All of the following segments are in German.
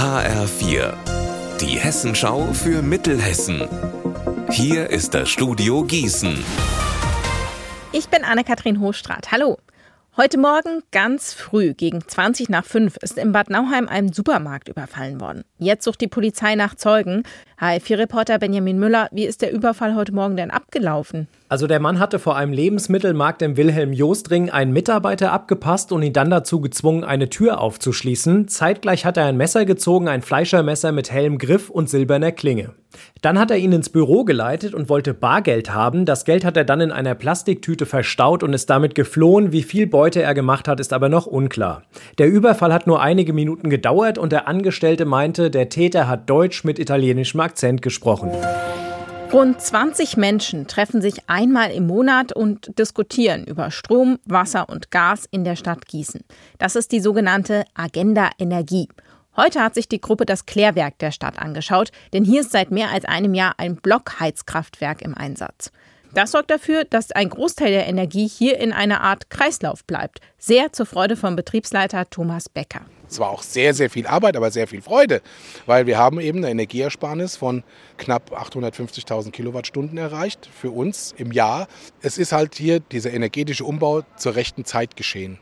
HR4, die Hessenschau für Mittelhessen. Hier ist das Studio Gießen. Ich bin Anne-Kathrin Hochstrat. Hallo. Heute Morgen ganz früh gegen 20 nach 5 ist in Bad Nauheim ein Supermarkt überfallen worden. Jetzt sucht die Polizei nach Zeugen. HL4-Reporter Benjamin Müller, wie ist der Überfall heute Morgen denn abgelaufen? Also der Mann hatte vor einem Lebensmittelmarkt im Wilhelm-Jost-Ring einen Mitarbeiter abgepasst und ihn dann dazu gezwungen, eine Tür aufzuschließen. Zeitgleich hat er ein Messer gezogen, ein Fleischermesser mit hellem Griff und silberner Klinge. Dann hat er ihn ins Büro geleitet und wollte Bargeld haben. Das Geld hat er dann in einer Plastiktüte verstaut und ist damit geflohen. Wie viel Beute er gemacht hat, ist aber noch unklar. Der Überfall hat nur einige Minuten gedauert und der Angestellte meinte, der Täter hat Deutsch mit italienischem Akzent gesprochen. Rund 20 Menschen treffen sich einmal im Monat und diskutieren über Strom, Wasser und Gas in der Stadt Gießen. Das ist die sogenannte Agenda Energie. Heute hat sich die Gruppe das Klärwerk der Stadt angeschaut, denn hier ist seit mehr als einem Jahr ein Blockheizkraftwerk im Einsatz. Das sorgt dafür, dass ein Großteil der Energie hier in einer Art Kreislauf bleibt. Sehr zur Freude vom Betriebsleiter Thomas Becker. Es war auch sehr, sehr viel Arbeit, aber sehr viel Freude, weil wir haben eben eine Energieersparnis von knapp 850.000 Kilowattstunden erreicht für uns im Jahr. Es ist halt hier dieser energetische Umbau zur rechten Zeit geschehen.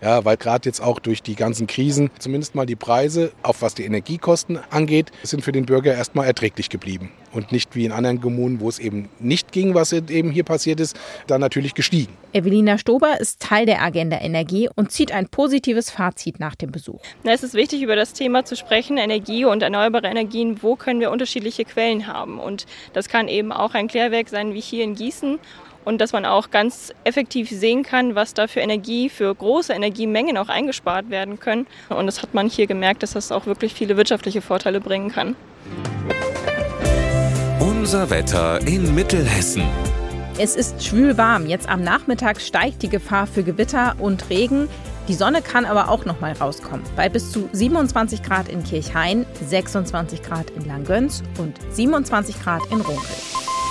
Ja, weil gerade jetzt auch durch die ganzen Krisen zumindest mal die Preise, auch was die Energiekosten angeht, sind für den Bürger erstmal erträglich geblieben. Und nicht wie in anderen Kommunen, wo es eben nicht ging, was eben hier passiert ist, dann natürlich gestiegen. Evelina Stober ist Teil der Agenda Energie und zieht ein positives Fazit nach dem Besuch. Es ist wichtig, über das Thema zu sprechen, Energie und erneuerbare Energien. Wo können wir unterschiedliche Quellen haben? Und das kann eben auch ein Klärwerk sein wie hier in Gießen und dass man auch ganz effektiv sehen kann, was da für Energie, für große Energiemengen auch eingespart werden können. Und das hat man hier gemerkt, dass das auch wirklich viele wirtschaftliche Vorteile bringen kann. Unser Wetter in Mittelhessen. Es ist schwül warm. Jetzt am Nachmittag steigt die Gefahr für Gewitter und Regen. Die Sonne kann aber auch noch mal rauskommen. Bei bis zu 27 Grad in Kirchhain, 26 Grad in Langgöns und 27 Grad in Runkel.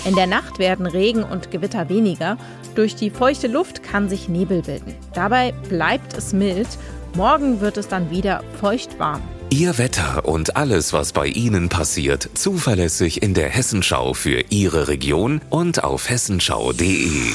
In der Nacht werden Regen und Gewitter weniger. Durch die feuchte Luft kann sich Nebel bilden. Dabei bleibt es mild. Morgen wird es dann wieder feucht warm. Ihr Wetter und alles, was bei Ihnen passiert, zuverlässig in der Hessenschau für Ihre Region und auf hessenschau.de.